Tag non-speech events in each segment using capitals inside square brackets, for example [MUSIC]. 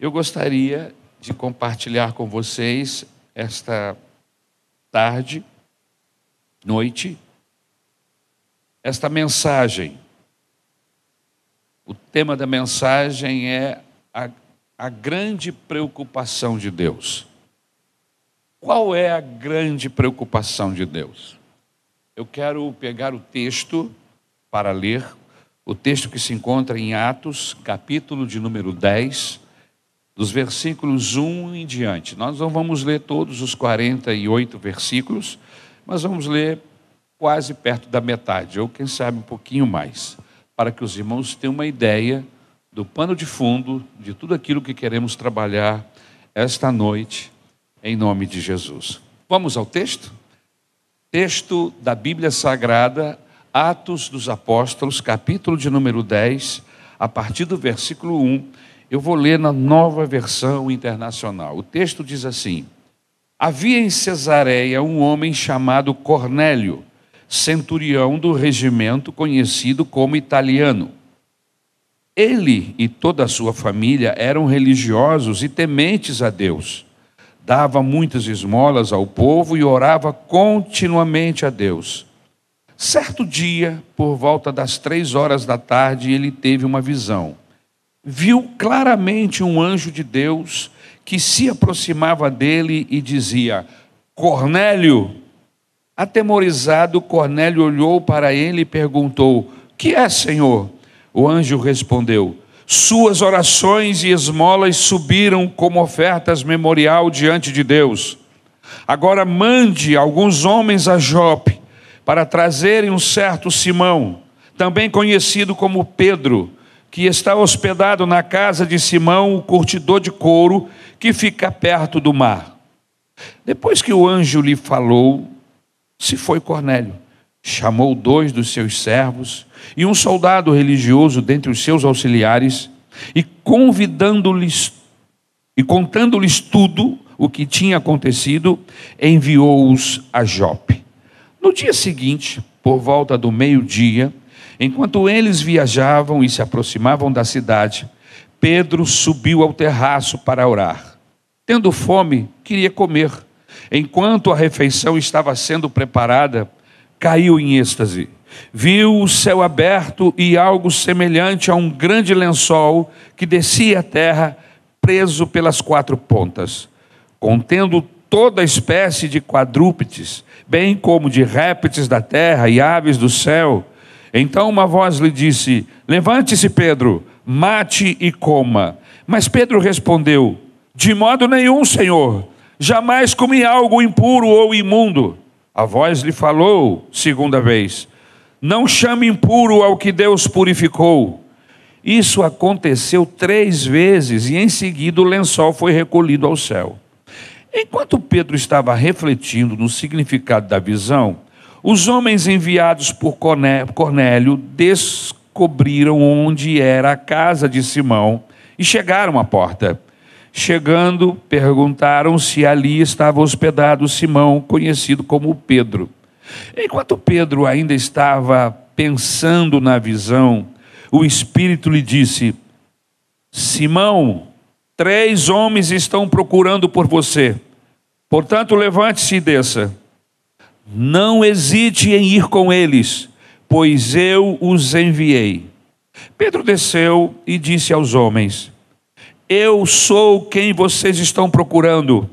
Eu gostaria de compartilhar com vocês esta tarde, noite, esta mensagem. O tema da mensagem é a, a grande preocupação de Deus. Qual é a grande preocupação de Deus? Eu quero pegar o texto para ler, o texto que se encontra em Atos, capítulo de número 10, dos versículos 1 em diante. Nós não vamos ler todos os 48 versículos, mas vamos ler quase perto da metade, ou quem sabe um pouquinho mais, para que os irmãos tenham uma ideia do pano de fundo de tudo aquilo que queremos trabalhar esta noite, em nome de Jesus. Vamos ao texto? Texto da Bíblia Sagrada, Atos dos Apóstolos, capítulo de número 10, a partir do versículo 1. Eu vou ler na nova versão internacional. O texto diz assim: Havia em Cesareia um homem chamado Cornélio, centurião do regimento conhecido como italiano. Ele e toda a sua família eram religiosos e tementes a Deus. Dava muitas esmolas ao povo e orava continuamente a Deus. Certo dia, por volta das três horas da tarde, ele teve uma visão. Viu claramente um anjo de Deus que se aproximava dele e dizia: Cornélio. Atemorizado, Cornélio olhou para ele e perguntou: Que é, Senhor? O anjo respondeu: Suas orações e esmolas subiram como ofertas memorial diante de Deus. Agora mande alguns homens a Jope para trazerem um certo Simão, também conhecido como Pedro, que está hospedado na casa de Simão, o curtidor de couro, que fica perto do mar. Depois que o anjo lhe falou, se foi Cornélio. Chamou dois dos seus servos e um soldado religioso dentre os seus auxiliares, e convidando-lhes e contando-lhes tudo o que tinha acontecido, enviou-os a Jope. No dia seguinte, por volta do meio-dia, enquanto eles viajavam e se aproximavam da cidade, Pedro subiu ao terraço para orar. Tendo fome, queria comer. Enquanto a refeição estava sendo preparada, caiu em êxtase. Viu o céu aberto e algo semelhante a um grande lençol que descia à terra, preso pelas quatro pontas, contendo toda espécie de quadrúpedes, bem como de répteis da terra e aves do céu. Então uma voz lhe disse: Levante-se, Pedro, mate e coma. Mas Pedro respondeu: De modo nenhum, Senhor, jamais comi algo impuro ou imundo. A voz lhe falou, segunda vez: Não chame impuro ao que Deus purificou. Isso aconteceu três vezes e em seguida o lençol foi recolhido ao céu. Enquanto Pedro estava refletindo no significado da visão, os homens enviados por Cornélio descobriram onde era a casa de Simão e chegaram à porta. Chegando, perguntaram se ali estava hospedado Simão, conhecido como Pedro. Enquanto Pedro ainda estava pensando na visão, o Espírito lhe disse: Simão, Três homens estão procurando por você. Portanto, levante-se e desça. Não hesite em ir com eles, pois eu os enviei. Pedro desceu e disse aos homens: Eu sou quem vocês estão procurando.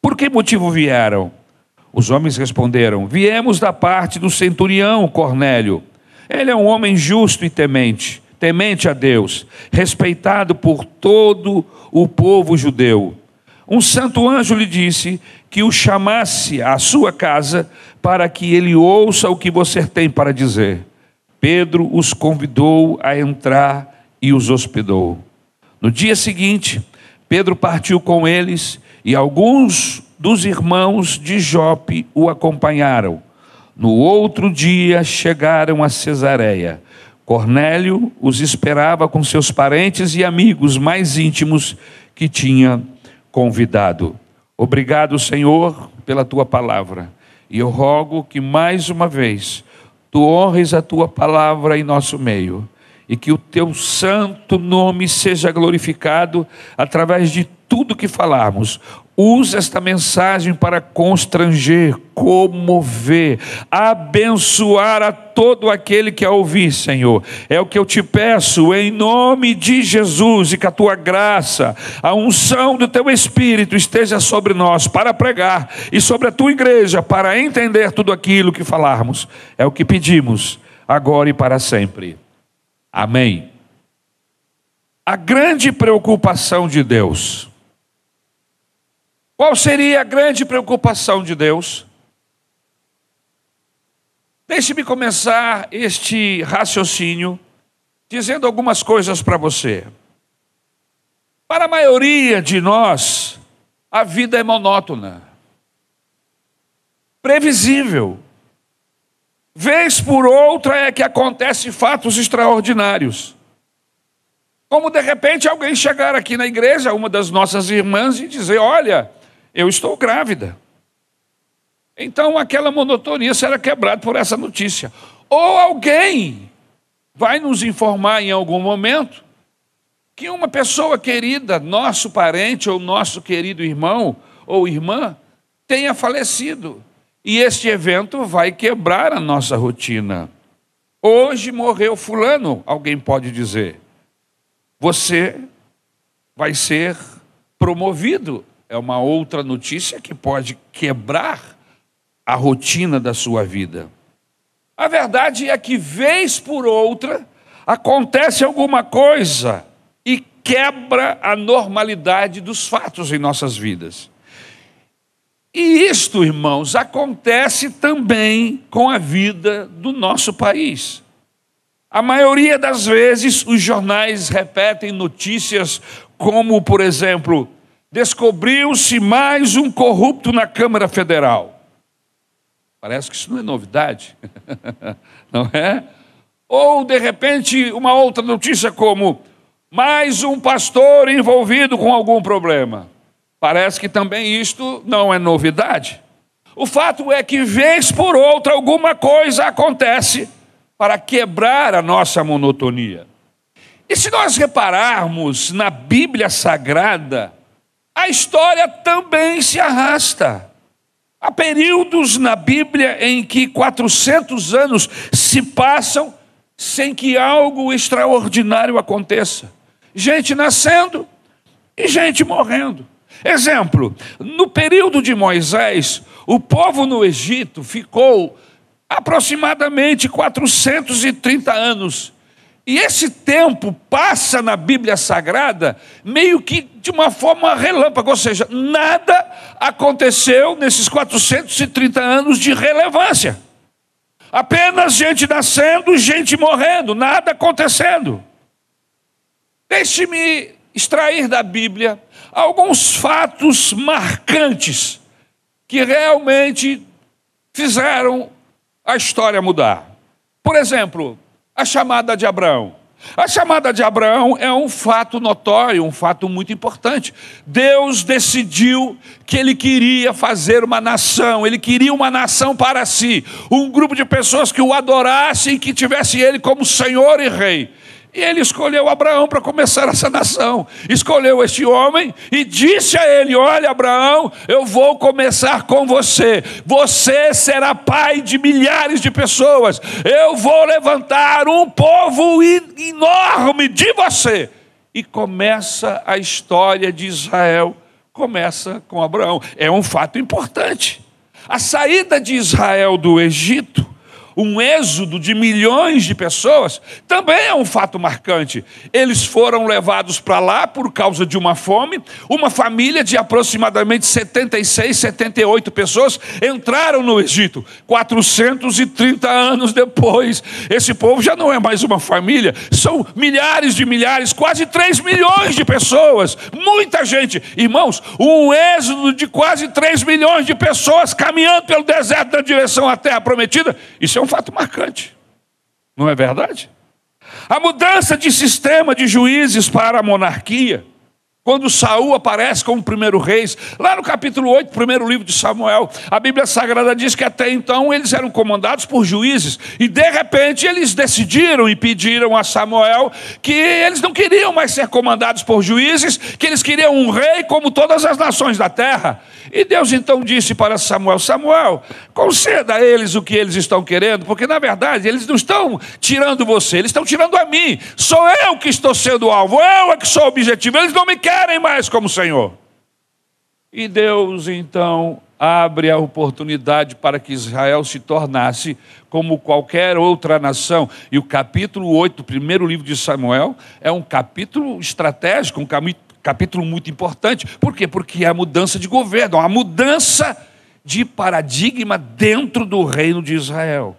Por que motivo vieram? Os homens responderam: Viemos da parte do centurião Cornélio. Ele é um homem justo e temente temente a Deus, respeitado por todo o povo judeu. Um santo anjo lhe disse que o chamasse à sua casa para que ele ouça o que você tem para dizer. Pedro os convidou a entrar e os hospedou. No dia seguinte, Pedro partiu com eles e alguns dos irmãos de Jope o acompanharam. No outro dia chegaram a Cesareia. Cornélio os esperava com seus parentes e amigos mais íntimos que tinha convidado. Obrigado, Senhor, pela tua palavra. E eu rogo que mais uma vez tu honres a tua palavra em nosso meio e que o teu santo nome seja glorificado através de tudo que falarmos. Usa esta mensagem para constranger, comover, abençoar a todo aquele que a ouvir, Senhor. É o que eu te peço, em nome de Jesus, e que a tua graça, a unção do teu Espírito esteja sobre nós para pregar e sobre a tua igreja para entender tudo aquilo que falarmos. É o que pedimos, agora e para sempre. Amém. A grande preocupação de Deus qual seria a grande preocupação de Deus? Deixe-me começar este raciocínio dizendo algumas coisas para você. Para a maioria de nós, a vida é monótona, previsível. Vez por outra é que acontecem fatos extraordinários. Como de repente alguém chegar aqui na igreja, uma das nossas irmãs, e dizer: Olha, eu estou grávida. Então aquela monotonia será quebrada por essa notícia. Ou alguém vai nos informar em algum momento que uma pessoa querida, nosso parente ou nosso querido irmão ou irmã, tenha falecido. E este evento vai quebrar a nossa rotina. Hoje morreu Fulano, alguém pode dizer. Você vai ser promovido é uma outra notícia que pode quebrar a rotina da sua vida. A verdade é que, vez por outra, acontece alguma coisa e quebra a normalidade dos fatos em nossas vidas. E isto, irmãos, acontece também com a vida do nosso país. A maioria das vezes, os jornais repetem notícias como, por exemplo, descobriu-se mais um corrupto na Câmara Federal. Parece que isso não é novidade, [LAUGHS] não é? Ou, de repente, uma outra notícia como mais um pastor envolvido com algum problema. Parece que também isto não é novidade. O fato é que, vez por outra, alguma coisa acontece para quebrar a nossa monotonia. E se nós repararmos na Bíblia Sagrada, a história também se arrasta. Há períodos na Bíblia em que 400 anos se passam sem que algo extraordinário aconteça. Gente nascendo e gente morrendo. Exemplo: no período de Moisés, o povo no Egito ficou aproximadamente 430 anos e esse tempo passa na Bíblia Sagrada meio que de uma forma relâmpago, ou seja, nada aconteceu nesses 430 anos de relevância. Apenas gente nascendo, gente morrendo, nada acontecendo. Deixe-me extrair da Bíblia alguns fatos marcantes que realmente fizeram a história mudar. Por exemplo, a chamada de Abraão. A chamada de Abraão é um fato notório, um fato muito importante. Deus decidiu que ele queria fazer uma nação, ele queria uma nação para si, um grupo de pessoas que o adorassem e que tivesse ele como Senhor e Rei. E ele escolheu Abraão para começar essa nação. Escolheu este homem e disse a ele: Olha, Abraão, eu vou começar com você. Você será pai de milhares de pessoas. Eu vou levantar um povo enorme de você. E começa a história de Israel. Começa com Abraão. É um fato importante. A saída de Israel do Egito um êxodo de milhões de pessoas, também é um fato marcante. Eles foram levados para lá por causa de uma fome. Uma família de aproximadamente 76, 78 pessoas entraram no Egito. 430 anos depois, esse povo já não é mais uma família, são milhares de milhares, quase 3 milhões de pessoas. Muita gente. Irmãos, um êxodo de quase 3 milhões de pessoas caminhando pelo deserto na direção à terra prometida. Isso é um um fato marcante, não é verdade? A mudança de sistema de juízes para a monarquia quando Saul aparece como primeiro reis, lá no capítulo 8, primeiro livro de Samuel, a Bíblia Sagrada diz que até então eles eram comandados por juízes, e de repente eles decidiram e pediram a Samuel que eles não queriam mais ser comandados por juízes, que eles queriam um rei como todas as nações da terra. E Deus então disse para Samuel: Samuel, conceda a eles o que eles estão querendo, porque na verdade eles não estão tirando você, eles estão tirando a mim. Sou eu que estou sendo alvo, eu é que sou o objetivo, eles não me querem mais como Senhor. E Deus então abre a oportunidade para que Israel se tornasse como qualquer outra nação. E o capítulo 8 do primeiro livro de Samuel é um capítulo estratégico, um capítulo muito importante. Por quê? Porque é a mudança de governo, a mudança de paradigma dentro do reino de Israel.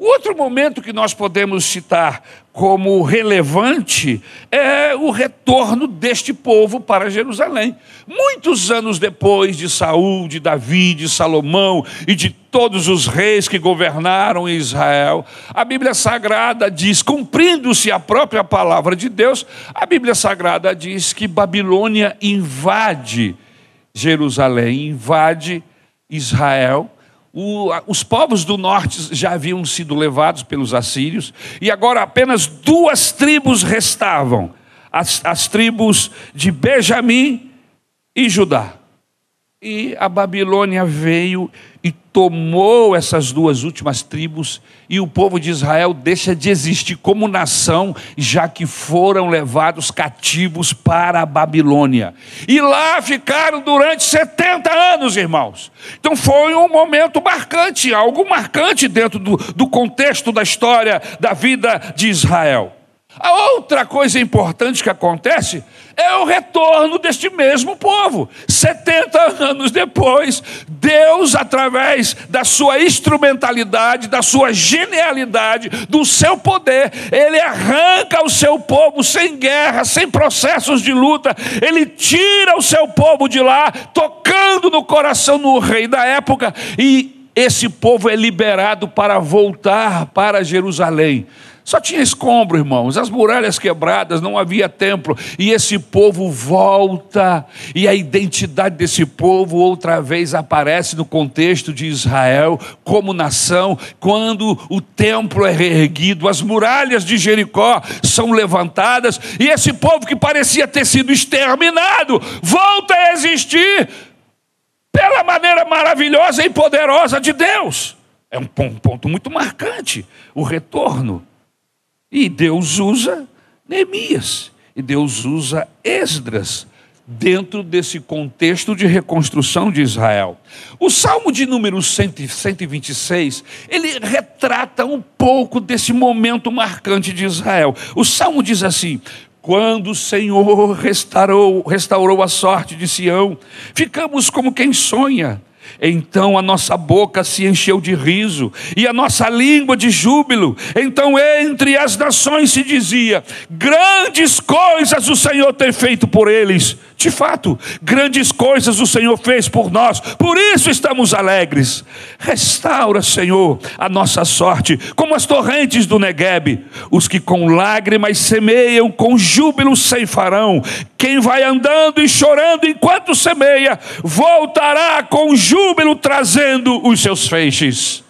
Outro momento que nós podemos citar como relevante é o retorno deste povo para Jerusalém. Muitos anos depois de Saul, de Davi, de Salomão e de todos os reis que governaram Israel, a Bíblia Sagrada diz, cumprindo-se a própria palavra de Deus, a Bíblia Sagrada diz que Babilônia invade Jerusalém, invade Israel o, os povos do norte já haviam sido levados pelos assírios, e agora apenas duas tribos restavam: as, as tribos de Benjamim e Judá. E a Babilônia veio e tomou essas duas últimas tribos, e o povo de Israel deixa de existir como nação, já que foram levados cativos para a Babilônia. E lá ficaram durante 70 anos, irmãos. Então foi um momento marcante, algo marcante dentro do, do contexto da história da vida de Israel. A outra coisa importante que acontece é o retorno deste mesmo povo. 70 anos depois, Deus, através da sua instrumentalidade, da sua genialidade, do seu poder, ele arranca o seu povo sem guerra, sem processos de luta, ele tira o seu povo de lá, tocando no coração do rei da época, e esse povo é liberado para voltar para Jerusalém. Só tinha escombro, irmãos, as muralhas quebradas, não havia templo, e esse povo volta, e a identidade desse povo outra vez aparece no contexto de Israel como nação, quando o templo é reerguido, as muralhas de Jericó são levantadas, e esse povo que parecia ter sido exterminado volta a existir pela maneira maravilhosa e poderosa de Deus. É um ponto muito marcante, o retorno. E Deus usa Neemias, e Deus usa Esdras dentro desse contexto de reconstrução de Israel. O Salmo de número 126, ele retrata um pouco desse momento marcante de Israel. O Salmo diz assim: quando o Senhor restaurou, restaurou a sorte de Sião, ficamos como quem sonha. Então a nossa boca se encheu de riso e a nossa língua de júbilo. Então entre as nações se dizia: grandes coisas o Senhor tem feito por eles. De fato, grandes coisas o Senhor fez por nós, por isso estamos alegres. Restaura, Senhor, a nossa sorte, como as torrentes do Neguebe. Os que com lágrimas semeiam, com júbilo ceifarão. Quem vai andando e chorando enquanto semeia, voltará com júbilo trazendo os seus feixes.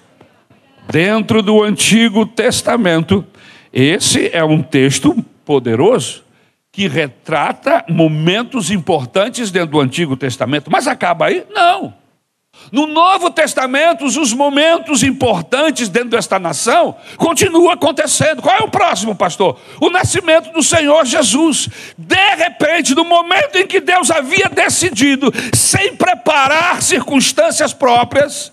Dentro do Antigo Testamento, esse é um texto poderoso que retrata momentos importantes dentro do Antigo Testamento, mas acaba aí? Não. No Novo Testamento, os momentos importantes dentro desta nação continuam acontecendo. Qual é o próximo, pastor? O nascimento do Senhor Jesus. De repente, no momento em que Deus havia decidido, sem preparar circunstâncias próprias,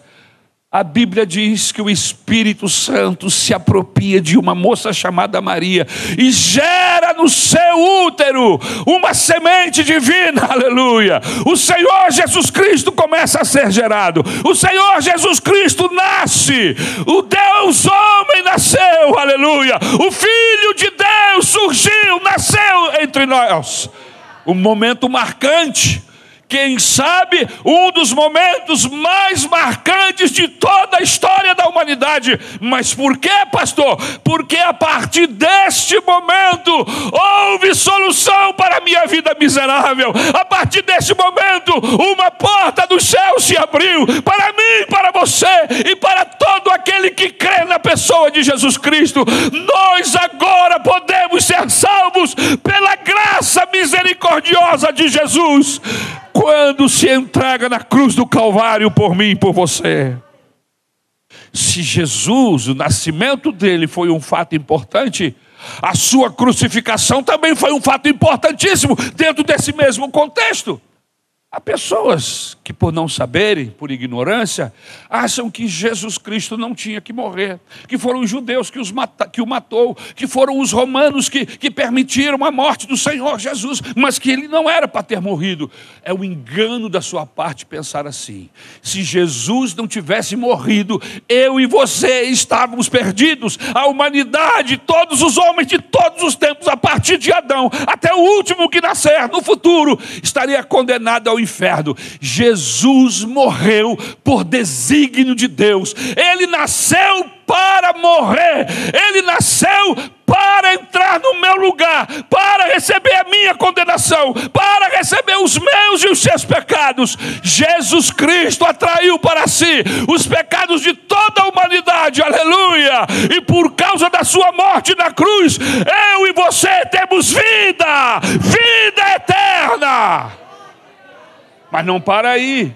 a Bíblia diz que o Espírito Santo se apropria de uma moça chamada Maria e gera no seu útero uma semente divina, [LAUGHS] aleluia. O Senhor Jesus Cristo começa a ser gerado, o Senhor Jesus Cristo nasce, o Deus homem nasceu, aleluia. O Filho de Deus surgiu, nasceu entre nós. Um momento marcante quem sabe um dos momentos mais marcantes de toda a história da humanidade. Mas por quê, pastor? Porque a partir deste momento houve solução para a minha vida miserável. A partir deste momento, uma porta do céu se abriu para mim, para você e para todo aquele que crê na pessoa de Jesus Cristo. Nós agora podemos ser salvos pela graça misericordiosa de Jesus quando se entrega na cruz do Calvário por mim e por você. Se Jesus, o nascimento dele foi um fato importante, a sua crucificação também foi um fato importantíssimo dentro desse mesmo contexto. Há pessoas que, por não saberem, por ignorância, acham que Jesus Cristo não tinha que morrer, que foram os judeus que, os mata, que o matou, que foram os romanos que, que permitiram a morte do Senhor Jesus, mas que ele não era para ter morrido. É o engano da sua parte pensar assim. Se Jesus não tivesse morrido, eu e você estávamos perdidos, a humanidade, todos os homens de todos os tempos, a partir de Adão até o último que nascer no futuro, estaria condenado ao ao inferno. Jesus morreu por desígnio de Deus. Ele nasceu para morrer. Ele nasceu para entrar no meu lugar, para receber a minha condenação, para receber os meus e os seus pecados. Jesus Cristo atraiu para si os pecados de toda a humanidade, aleluia! E por causa da sua morte na cruz, eu e você temos vida, vida eterna. Mas não para aí.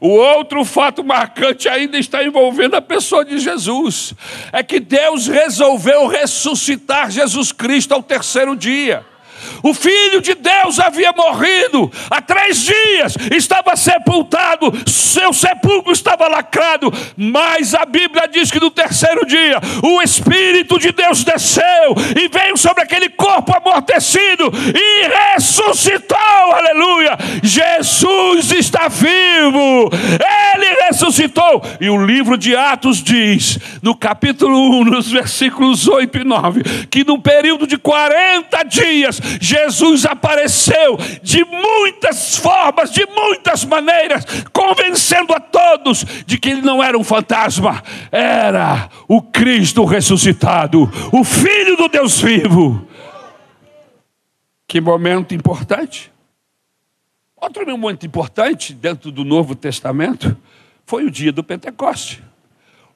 O outro fato marcante ainda está envolvendo a pessoa de Jesus. É que Deus resolveu ressuscitar Jesus Cristo ao terceiro dia. O Filho de Deus havia morrido há três dias, estava sepultado, seu sepulcro estava lacrado, mas a Bíblia diz que no terceiro dia o Espírito de Deus desceu e veio sobre aquele corpo amortecido e ressuscitou, aleluia. Jesus está vivo, ele ressuscitou. E o livro de Atos diz, no capítulo 1, nos versículos 8 e 9, que num período de 40 dias, Jesus apareceu de muitas formas, de muitas maneiras, convencendo a todos de que ele não era um fantasma, era o Cristo ressuscitado, o Filho do Deus vivo. Que momento importante. Outro momento importante dentro do Novo Testamento foi o dia do Pentecoste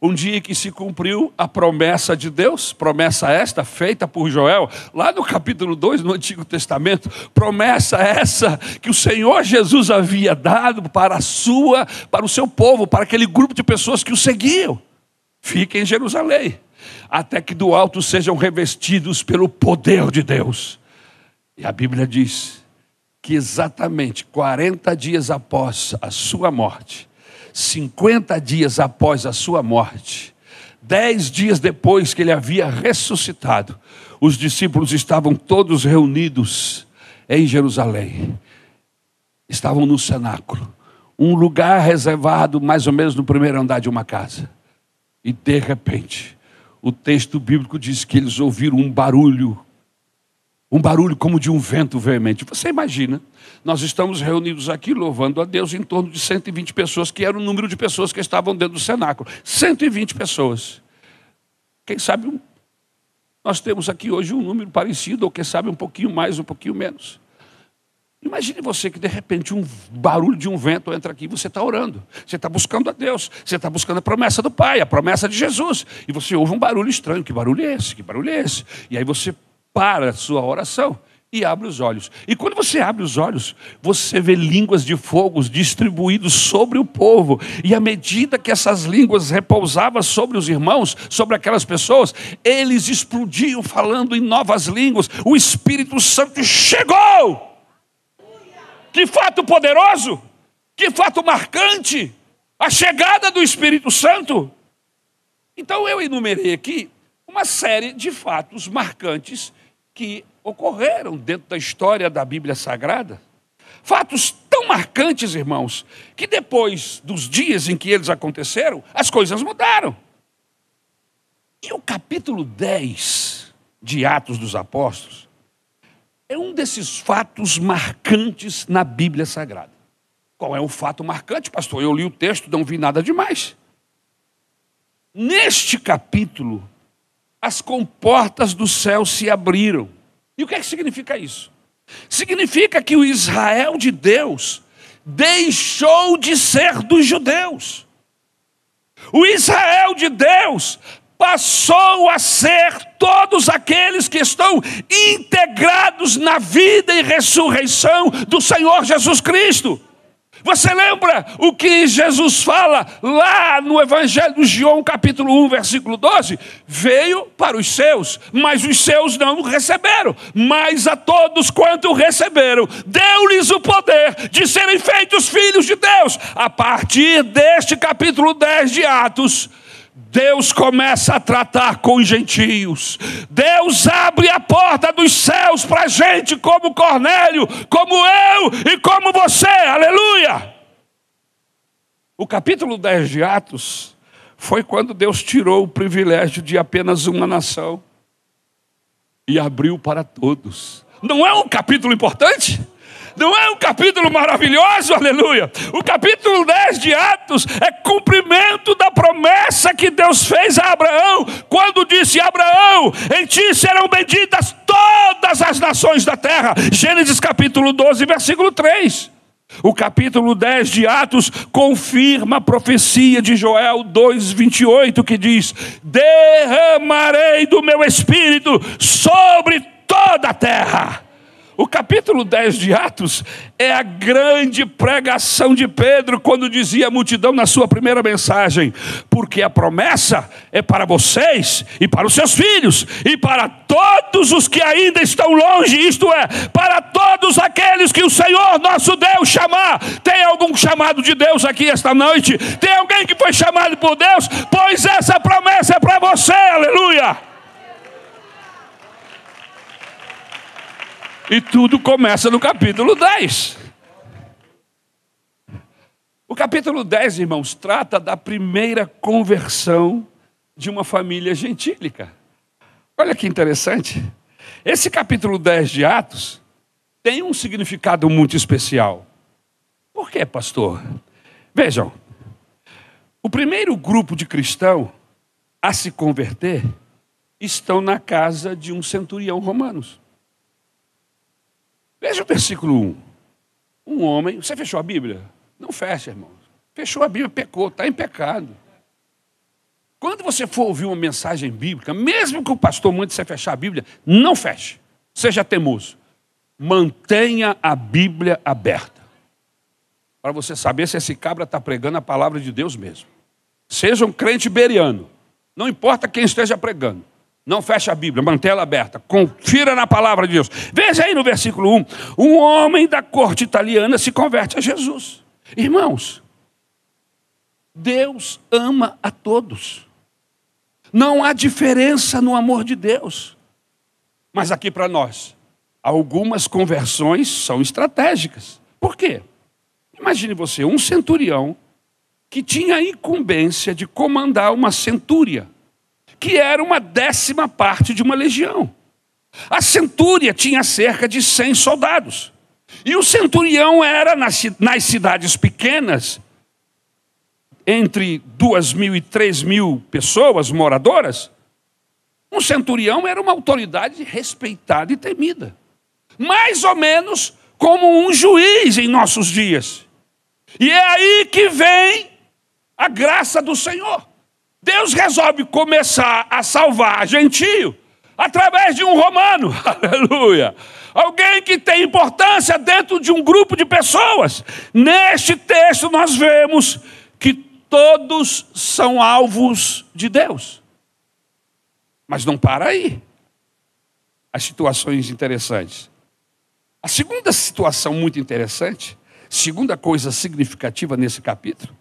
um dia que se cumpriu a promessa de Deus, promessa esta feita por Joel, lá no capítulo 2 no Antigo Testamento, promessa essa que o Senhor Jesus havia dado para a sua, para o seu povo, para aquele grupo de pessoas que o seguiam. Fiquem em Jerusalém, até que do alto sejam revestidos pelo poder de Deus. E a Bíblia diz que exatamente 40 dias após a sua morte, 50 dias após a sua morte, dez dias depois que ele havia ressuscitado, os discípulos estavam todos reunidos em Jerusalém. Estavam no cenáculo, um lugar reservado mais ou menos no primeiro andar de uma casa. E de repente, o texto bíblico diz que eles ouviram um barulho um barulho como de um vento veemente. Você imagina, nós estamos reunidos aqui louvando a Deus em torno de 120 pessoas, que era o número de pessoas que estavam dentro do cenáculo. 120 pessoas. Quem sabe nós temos aqui hoje um número parecido, ou quem sabe um pouquinho mais, um pouquinho menos. Imagine você que de repente um barulho de um vento entra aqui, você está orando, você está buscando a Deus, você está buscando a promessa do Pai, a promessa de Jesus, e você ouve um barulho estranho. Que barulho é esse? Que barulho é esse? E aí você para a sua oração e abre os olhos. E quando você abre os olhos, você vê línguas de fogo distribuídos sobre o povo. E à medida que essas línguas repousavam sobre os irmãos, sobre aquelas pessoas, eles explodiam falando em novas línguas. O Espírito Santo chegou. Que fato poderoso! Que fato marcante! A chegada do Espírito Santo. Então eu enumerei aqui uma série de fatos marcantes que ocorreram dentro da história da Bíblia Sagrada. Fatos tão marcantes, irmãos, que depois dos dias em que eles aconteceram, as coisas mudaram. E o capítulo 10 de Atos dos Apóstolos é um desses fatos marcantes na Bíblia Sagrada. Qual é o fato marcante, pastor? Eu li o texto, não vi nada demais. Neste capítulo, as comportas do céu se abriram. E o que, é que significa isso? Significa que o Israel de Deus deixou de ser dos judeus. O Israel de Deus passou a ser todos aqueles que estão integrados na vida e ressurreição do Senhor Jesus Cristo. Você lembra o que Jesus fala lá no Evangelho de João, capítulo 1, versículo 12? Veio para os seus, mas os seus não receberam. Mas a todos quanto receberam, deu-lhes o poder de serem feitos filhos de Deus. A partir deste capítulo 10 de Atos, Deus começa a tratar com os gentios. Deus abre a porta dos céus para gente, como Cornélio, como eu e como você. Aleluia! O capítulo 10 de Atos foi quando Deus tirou o privilégio de apenas uma nação e abriu para todos. Não é um capítulo importante? Não é um capítulo maravilhoso, aleluia? O capítulo 10 de Atos é cumprimento da promessa que Deus fez a Abraão, quando disse: Abraão, em ti serão benditas todas as nações da terra. Gênesis capítulo 12, versículo 3. O capítulo 10 de Atos confirma a profecia de Joel 2:28 que diz: "Derramarei do meu espírito sobre toda a terra". O capítulo 10 de Atos é a grande pregação de Pedro quando dizia à multidão na sua primeira mensagem: porque a promessa é para vocês e para os seus filhos e para todos os que ainda estão longe, isto é, para todos aqueles que o Senhor nosso Deus chamar. Tem algum chamado de Deus aqui esta noite? Tem alguém que foi chamado por Deus? Pois essa promessa é para você, aleluia. E tudo começa no capítulo 10. O capítulo 10, irmãos, trata da primeira conversão de uma família gentílica. Olha que interessante. Esse capítulo 10 de Atos tem um significado muito especial. Por quê, pastor? Vejam, o primeiro grupo de cristão a se converter estão na casa de um centurião romanos. Veja o versículo 1. Um homem, você fechou a Bíblia? Não fecha, irmão. Fechou a Bíblia, pecou, está em pecado. Quando você for ouvir uma mensagem bíblica, mesmo que o pastor mande você fechar a Bíblia, não feche. Seja teimoso. Mantenha a Bíblia aberta. Para você saber se esse cabra está pregando a palavra de Deus mesmo. Seja um crente beriano. Não importa quem esteja pregando. Não feche a Bíblia, mantenha ela aberta. Confira na palavra de Deus. Veja aí no versículo 1. Um homem da corte italiana se converte a Jesus. Irmãos, Deus ama a todos. Não há diferença no amor de Deus. Mas aqui para nós, algumas conversões são estratégicas. Por quê? Imagine você, um centurião que tinha a incumbência de comandar uma centúria que era uma décima parte de uma legião. A centúria tinha cerca de 100 soldados. E o centurião era nas, cidades pequenas, entre duas mil e três mil pessoas moradoras, um centurião era uma autoridade respeitada e temida. Mais ou menos como um juiz em nossos dias. E é aí que vem a graça do Senhor. Deus resolve começar a salvar gentio através de um romano. [LAUGHS] Aleluia. Alguém que tem importância dentro de um grupo de pessoas. Neste texto nós vemos que todos são alvos de Deus. Mas não para aí. As situações interessantes. A segunda situação muito interessante, segunda coisa significativa nesse capítulo,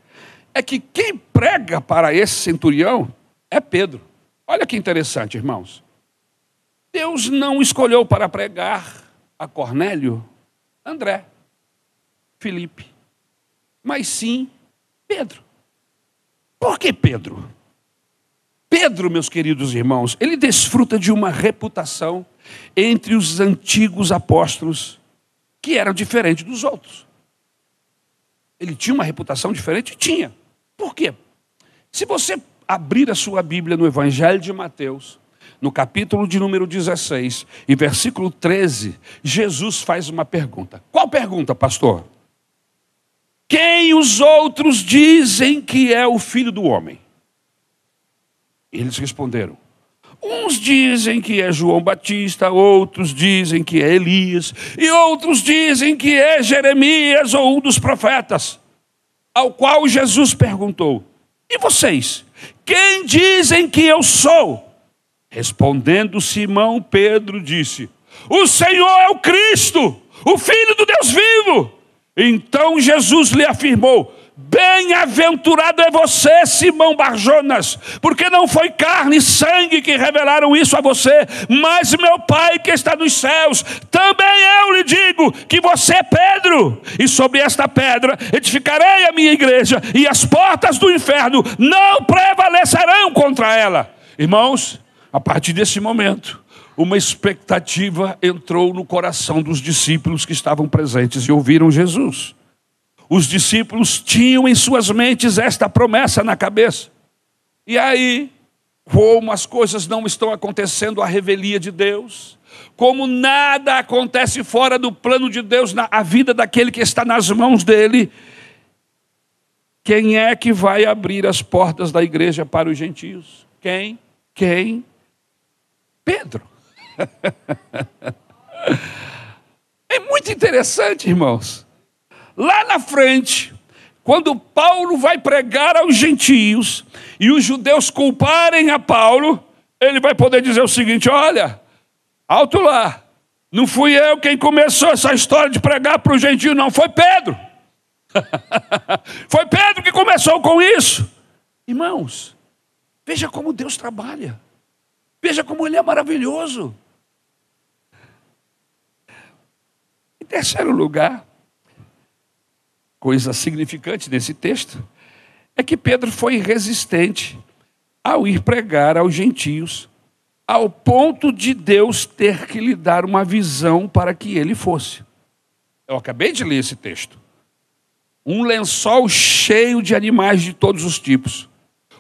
é que quem prega para esse centurião é Pedro. Olha que interessante, irmãos. Deus não escolheu para pregar a Cornélio André, Felipe, mas sim Pedro. Por que Pedro? Pedro, meus queridos irmãos, ele desfruta de uma reputação entre os antigos apóstolos que era diferente dos outros. Ele tinha uma reputação diferente? Tinha. Por quê? Se você abrir a sua Bíblia no Evangelho de Mateus, no capítulo de número 16 e versículo 13, Jesus faz uma pergunta. Qual pergunta, pastor? Quem os outros dizem que é o filho do homem? Eles responderam: Uns dizem que é João Batista, outros dizem que é Elias, e outros dizem que é Jeremias ou um dos profetas. Ao qual Jesus perguntou: E vocês? Quem dizem que eu sou? Respondendo Simão, Pedro disse: O Senhor é o Cristo, o Filho do Deus vivo. Então Jesus lhe afirmou: Bem-aventurado é você, Simão Barjonas, porque não foi carne e sangue que revelaram isso a você, mas meu Pai que está nos céus. Também eu lhe digo que você é Pedro, e sobre esta pedra edificarei a minha igreja, e as portas do inferno não prevalecerão contra ela. Irmãos, a partir desse momento, uma expectativa entrou no coração dos discípulos que estavam presentes e ouviram Jesus. Os discípulos tinham em suas mentes esta promessa na cabeça. E aí, como as coisas não estão acontecendo à revelia de Deus, como nada acontece fora do plano de Deus na a vida daquele que está nas mãos dele, quem é que vai abrir as portas da igreja para os gentios? Quem? Quem? Pedro. [LAUGHS] é muito interessante, irmãos. Lá na frente, quando Paulo vai pregar aos gentios e os judeus culparem a Paulo, ele vai poder dizer o seguinte: olha, alto lá, não fui eu quem começou essa história de pregar para os gentios, não, foi Pedro. [LAUGHS] foi Pedro que começou com isso. Irmãos, veja como Deus trabalha, veja como Ele é maravilhoso. Em terceiro lugar, coisa significante nesse texto é que Pedro foi resistente ao ir pregar aos gentios, ao ponto de Deus ter que lhe dar uma visão para que ele fosse. Eu acabei de ler esse texto. Um lençol cheio de animais de todos os tipos,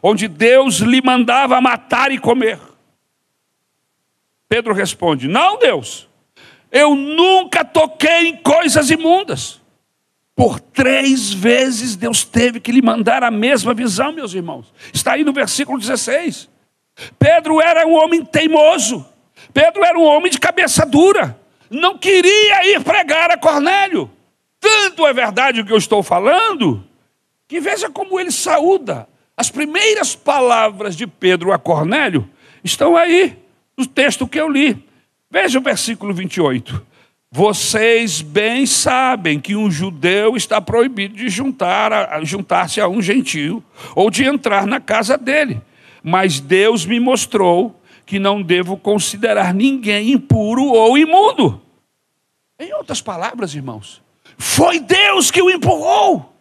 onde Deus lhe mandava matar e comer. Pedro responde: Não, Deus, eu nunca toquei em coisas imundas. Por três vezes Deus teve que lhe mandar a mesma visão, meus irmãos. Está aí no versículo 16. Pedro era um homem teimoso. Pedro era um homem de cabeça dura. Não queria ir pregar a Cornélio. Tanto é verdade o que eu estou falando, que veja como ele saúda. As primeiras palavras de Pedro a Cornélio estão aí, no texto que eu li. Veja o versículo 28. Vocês bem sabem que um judeu está proibido de juntar juntar-se a um gentio ou de entrar na casa dele. Mas Deus me mostrou que não devo considerar ninguém impuro ou imundo. Em outras palavras, irmãos, foi Deus que o empurrou.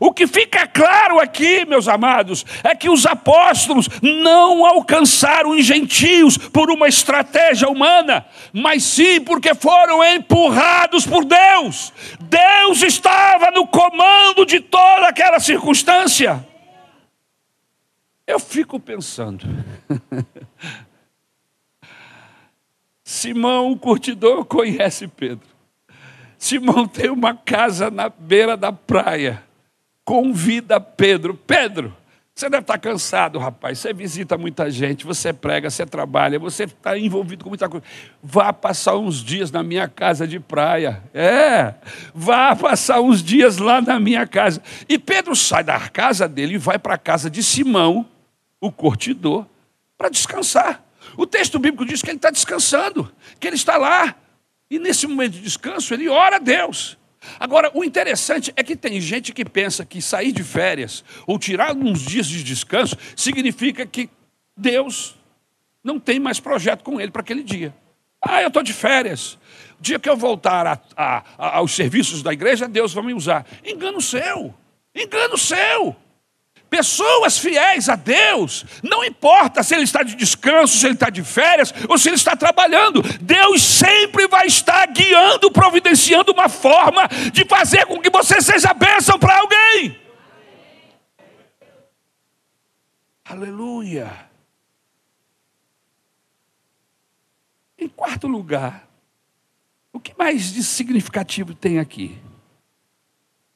O que fica claro aqui, meus amados, é que os apóstolos não alcançaram os gentios por uma estratégia humana, mas sim porque foram empurrados por Deus. Deus estava no comando de toda aquela circunstância. Eu fico pensando. [LAUGHS] Simão, o curtidor, conhece Pedro. Simão tem uma casa na beira da praia convida Pedro. Pedro, você deve estar cansado, rapaz. Você visita muita gente, você prega, você trabalha, você está envolvido com muita coisa. Vá passar uns dias na minha casa de praia. É, vá passar uns dias lá na minha casa. E Pedro sai da casa dele e vai para a casa de Simão, o curtidor, para descansar. O texto bíblico diz que ele está descansando, que ele está lá. E nesse momento de descanso, ele ora a Deus. Agora, o interessante é que tem gente que pensa que sair de férias ou tirar uns dias de descanso significa que Deus não tem mais projeto com ele para aquele dia. Ah, eu estou de férias. O dia que eu voltar a, a, a, aos serviços da igreja, Deus vai me usar. Engano seu. Engano seu. Pessoas fiéis a Deus, não importa se ele está de descanso, se ele está de férias ou se ele está trabalhando, Deus sempre vai estar guiando, providenciando uma forma de fazer com que você seja bênção para alguém. Aleluia. Em quarto lugar, o que mais de significativo tem aqui?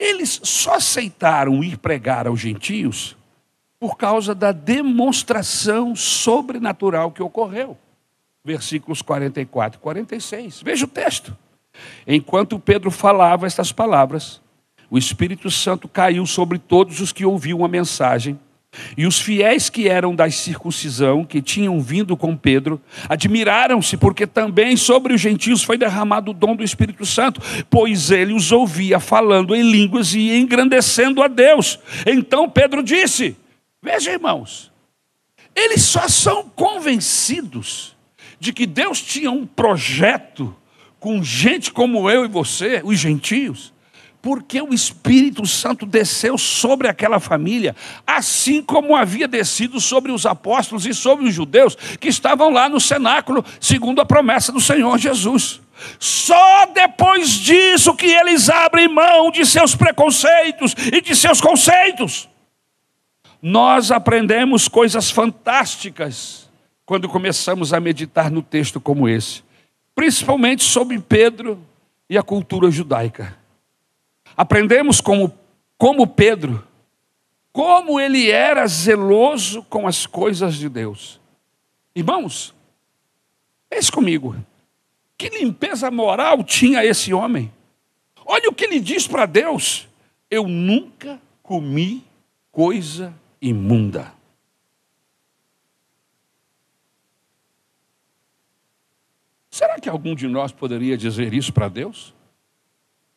Eles só aceitaram ir pregar aos gentios por causa da demonstração sobrenatural que ocorreu. Versículos 44 e 46. Veja o texto. Enquanto Pedro falava estas palavras, o Espírito Santo caiu sobre todos os que ouviam a mensagem. E os fiéis que eram da circuncisão, que tinham vindo com Pedro, admiraram-se, porque também sobre os gentios foi derramado o dom do Espírito Santo, pois ele os ouvia falando em línguas e engrandecendo a Deus. Então Pedro disse: Veja, irmãos, eles só são convencidos de que Deus tinha um projeto com gente como eu e você, os gentios, porque o Espírito Santo desceu sobre aquela família, assim como havia descido sobre os apóstolos e sobre os judeus que estavam lá no cenáculo, segundo a promessa do Senhor Jesus. Só depois disso que eles abrem mão de seus preconceitos e de seus conceitos. Nós aprendemos coisas fantásticas quando começamos a meditar no texto como esse, principalmente sobre Pedro e a cultura judaica. Aprendemos como, como Pedro, como ele era zeloso com as coisas de Deus. Irmãos, pense comigo, que limpeza moral tinha esse homem? Olha o que ele diz para Deus: Eu nunca comi coisa imunda. Será que algum de nós poderia dizer isso para Deus?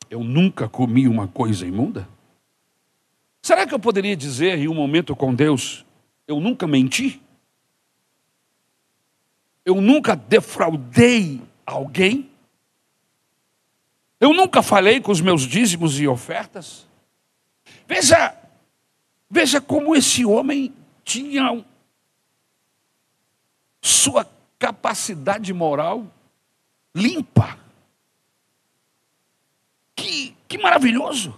Eu nunca comi uma coisa imunda? Será que eu poderia dizer em um momento com Deus, eu nunca menti? Eu nunca defraudei alguém? Eu nunca falei com os meus dízimos e ofertas? Veja, veja como esse homem tinha sua capacidade moral limpa. Que, que maravilhoso!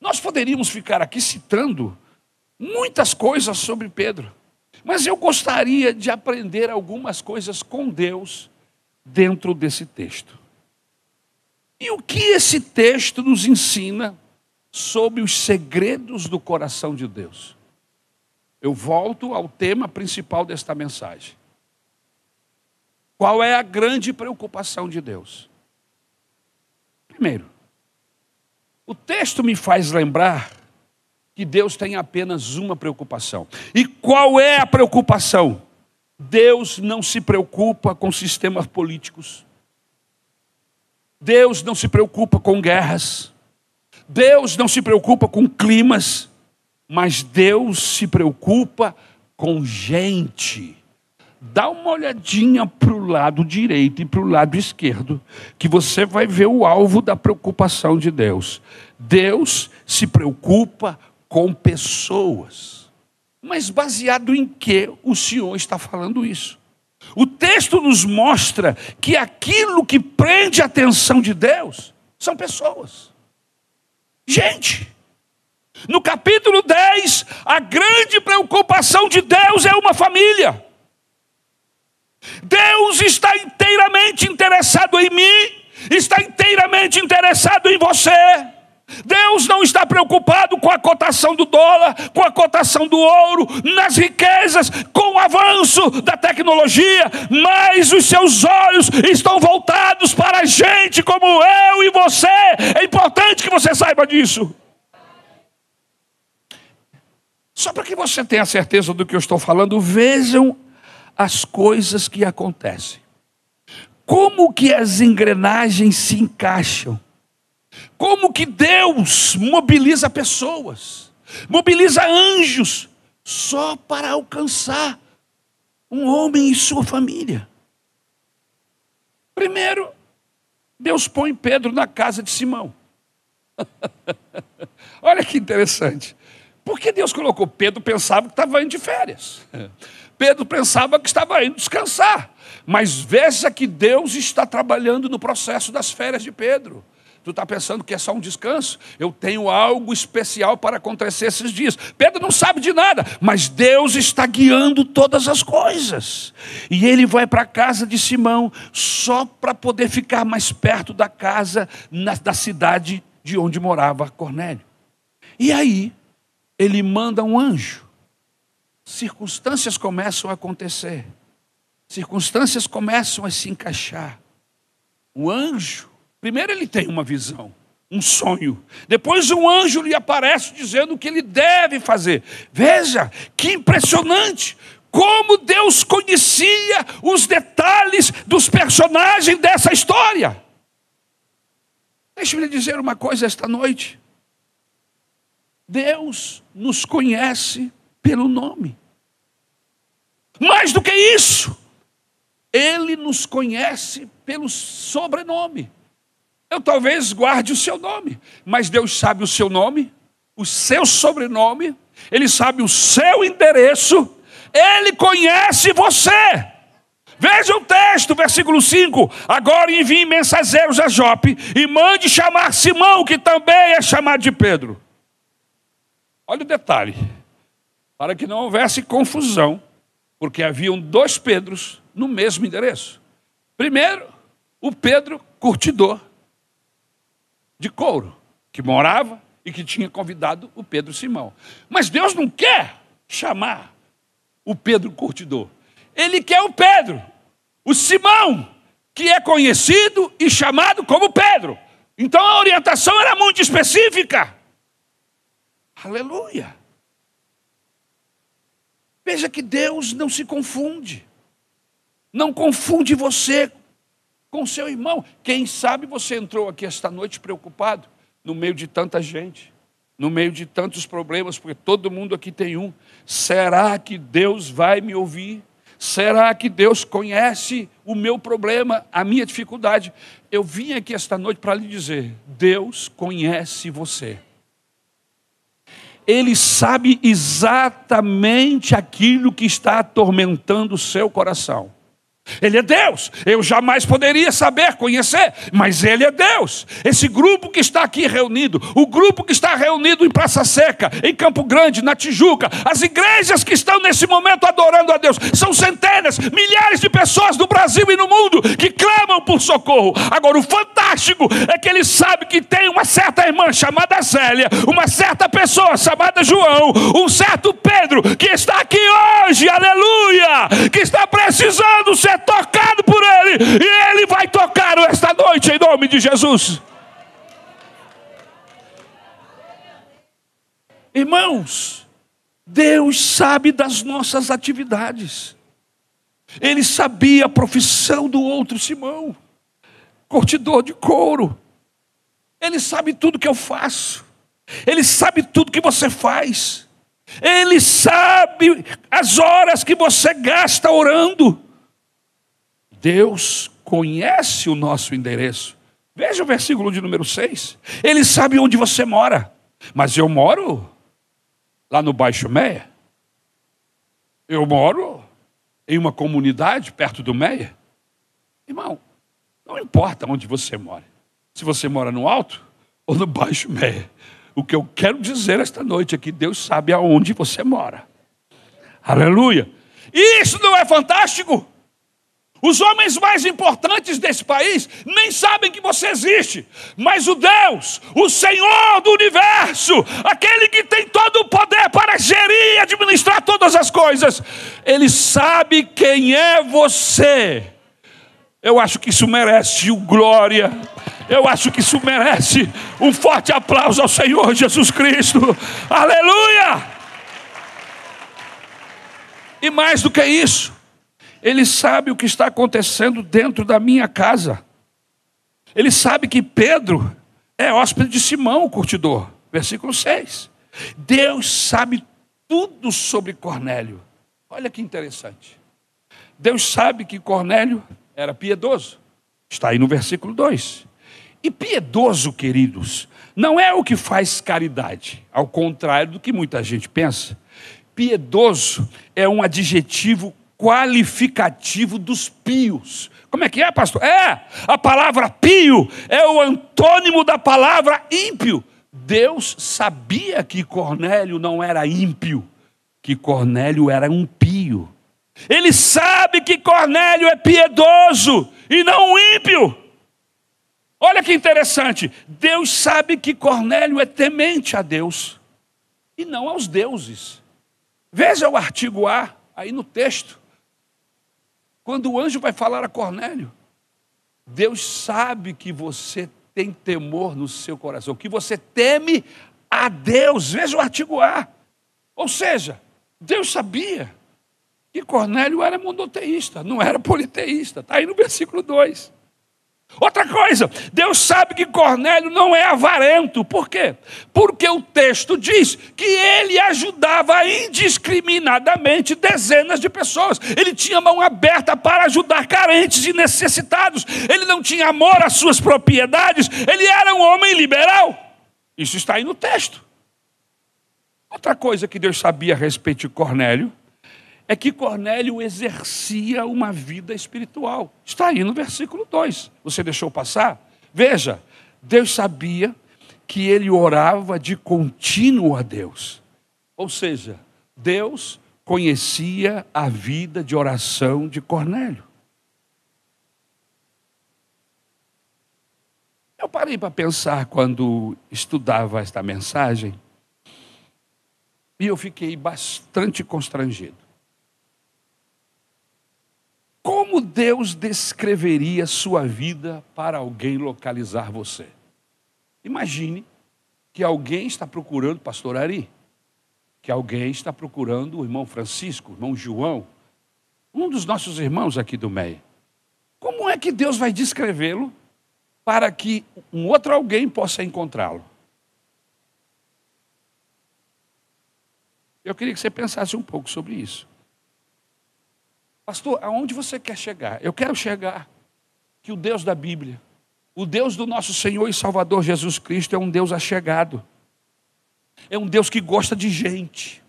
Nós poderíamos ficar aqui citando muitas coisas sobre Pedro, mas eu gostaria de aprender algumas coisas com Deus dentro desse texto. E o que esse texto nos ensina sobre os segredos do coração de Deus? Eu volto ao tema principal desta mensagem. Qual é a grande preocupação de Deus? Primeiro, o texto me faz lembrar que Deus tem apenas uma preocupação. E qual é a preocupação? Deus não se preocupa com sistemas políticos. Deus não se preocupa com guerras. Deus não se preocupa com climas. Mas Deus se preocupa com gente dá uma olhadinha para o lado direito e para o lado esquerdo, que você vai ver o alvo da preocupação de Deus. Deus se preocupa com pessoas. Mas baseado em que o Senhor está falando isso? O texto nos mostra que aquilo que prende a atenção de Deus são pessoas. Gente. No capítulo 10, a grande preocupação de Deus é uma família. Deus está inteiramente interessado em mim, está inteiramente interessado em você. Deus não está preocupado com a cotação do dólar, com a cotação do ouro, nas riquezas, com o avanço da tecnologia, mas os seus olhos estão voltados para a gente como eu e você. É importante que você saiba disso. Só para que você tenha certeza do que eu estou falando, vejam as coisas que acontecem. Como que as engrenagens se encaixam? Como que Deus mobiliza pessoas, mobiliza anjos só para alcançar um homem e sua família? Primeiro, Deus põe Pedro na casa de Simão. [LAUGHS] Olha que interessante. Por que Deus colocou? Pedro pensava que estava indo de férias. Pedro pensava que estava indo descansar. Mas veja que Deus está trabalhando no processo das férias de Pedro. Tu está pensando que é só um descanso? Eu tenho algo especial para acontecer esses dias. Pedro não sabe de nada, mas Deus está guiando todas as coisas. E ele vai para a casa de Simão só para poder ficar mais perto da casa na, da cidade de onde morava Cornélio. E aí, ele manda um anjo. Circunstâncias começam a acontecer. Circunstâncias começam a se encaixar. O anjo Primeiro ele tem uma visão, um sonho. Depois um anjo lhe aparece dizendo o que ele deve fazer. Veja que impressionante! Como Deus conhecia os detalhes dos personagens dessa história. Deixe-me lhe dizer uma coisa esta noite. Deus nos conhece pelo nome. Mais do que isso, Ele nos conhece pelo sobrenome. Eu talvez guarde o seu nome, mas Deus sabe o seu nome, o seu sobrenome, Ele sabe o seu endereço, Ele conhece você. Veja o texto, versículo 5. Agora envie mensageiros a Jope e mande chamar Simão, que também é chamado de Pedro. Olha o detalhe, para que não houvesse confusão, porque haviam dois Pedros no mesmo endereço. Primeiro, o Pedro curtidor, de couro, que morava e que tinha convidado o Pedro Simão. Mas Deus não quer chamar o Pedro curtidor. Ele quer o Pedro, o Simão, que é conhecido e chamado como Pedro. Então a orientação era muito específica. Aleluia. Veja que Deus não se confunde. Não confunde você com seu irmão. Quem sabe você entrou aqui esta noite preocupado, no meio de tanta gente, no meio de tantos problemas, porque todo mundo aqui tem um. Será que Deus vai me ouvir? Será que Deus conhece o meu problema, a minha dificuldade? Eu vim aqui esta noite para lhe dizer: Deus conhece você. Ele sabe exatamente aquilo que está atormentando o seu coração. Ele é Deus. Eu jamais poderia saber, conhecer, mas Ele é Deus. Esse grupo que está aqui reunido, o grupo que está reunido em Praça Seca, em Campo Grande, na Tijuca, as igrejas que estão nesse momento adorando a Deus, são centenas, milhares de pessoas no Brasil e no mundo que clamam por socorro. Agora, o fantástico é que ele sabe que tem uma certa irmã chamada Zélia, uma certa pessoa chamada João, um certo Pedro que está aqui hoje, aleluia, que está precisando ser tocado por Ele, e Ele vai tocar esta noite em nome de Jesus. Irmãos, Deus sabe das nossas atividades. Ele sabia a profissão do outro Simão, curtidor de couro. Ele sabe tudo que eu faço. Ele sabe tudo que você faz. Ele sabe as horas que você gasta orando. Deus conhece o nosso endereço. Veja o versículo de número 6. Ele sabe onde você mora. Mas eu moro lá no Baixo Meia. Eu moro em uma comunidade perto do Meia. Irmão, não importa onde você mora. Se você mora no alto ou no Baixo Meia. O que eu quero dizer esta noite é que Deus sabe aonde você mora. Aleluia. Isso não é fantástico? Os homens mais importantes desse país nem sabem que você existe, mas o Deus, o Senhor do universo, aquele que tem todo o poder para gerir e administrar todas as coisas, ele sabe quem é você. Eu acho que isso merece o glória. Eu acho que isso merece um forte aplauso ao Senhor Jesus Cristo. Aleluia! E mais do que isso, ele sabe o que está acontecendo dentro da minha casa. Ele sabe que Pedro é hóspede de Simão, o curtidor. Versículo 6. Deus sabe tudo sobre Cornélio. Olha que interessante. Deus sabe que Cornélio era piedoso. Está aí no versículo 2. E piedoso, queridos, não é o que faz caridade, ao contrário do que muita gente pensa. Piedoso é um adjetivo qualificativo dos pios. Como é que é, pastor? É, a palavra pio é o antônimo da palavra ímpio. Deus sabia que Cornélio não era ímpio, que Cornélio era um pio. Ele sabe que Cornélio é piedoso e não ímpio. Olha que interessante, Deus sabe que Cornélio é temente a Deus e não aos deuses. Veja o artigo A aí no texto. Quando o anjo vai falar a Cornélio, Deus sabe que você tem temor no seu coração, que você teme a Deus. Veja o artigo A. Ou seja, Deus sabia que Cornélio era monoteísta, não era politeísta. Está aí no versículo 2. Outra coisa, Deus sabe que Cornélio não é avarento. Por quê? Porque o texto diz que ele ajudava indiscriminadamente dezenas de pessoas. Ele tinha mão aberta para ajudar carentes e necessitados. Ele não tinha amor às suas propriedades. Ele era um homem liberal. Isso está aí no texto. Outra coisa que Deus sabia a respeito de Cornélio é que Cornélio exercia uma vida espiritual. Está aí no versículo 2. Você deixou passar? Veja, Deus sabia que ele orava de contínuo a Deus. Ou seja, Deus conhecia a vida de oração de Cornélio. Eu parei para pensar quando estudava esta mensagem e eu fiquei bastante constrangido. Como Deus descreveria sua vida para alguém localizar você? Imagine que alguém está procurando pastor Ari, que alguém está procurando o irmão Francisco, o irmão João, um dos nossos irmãos aqui do MEI. Como é que Deus vai descrevê-lo para que um outro alguém possa encontrá-lo? Eu queria que você pensasse um pouco sobre isso. Pastor, aonde você quer chegar? Eu quero chegar que o Deus da Bíblia, o Deus do nosso Senhor e Salvador Jesus Cristo é um Deus achegado. É um Deus que gosta de gente.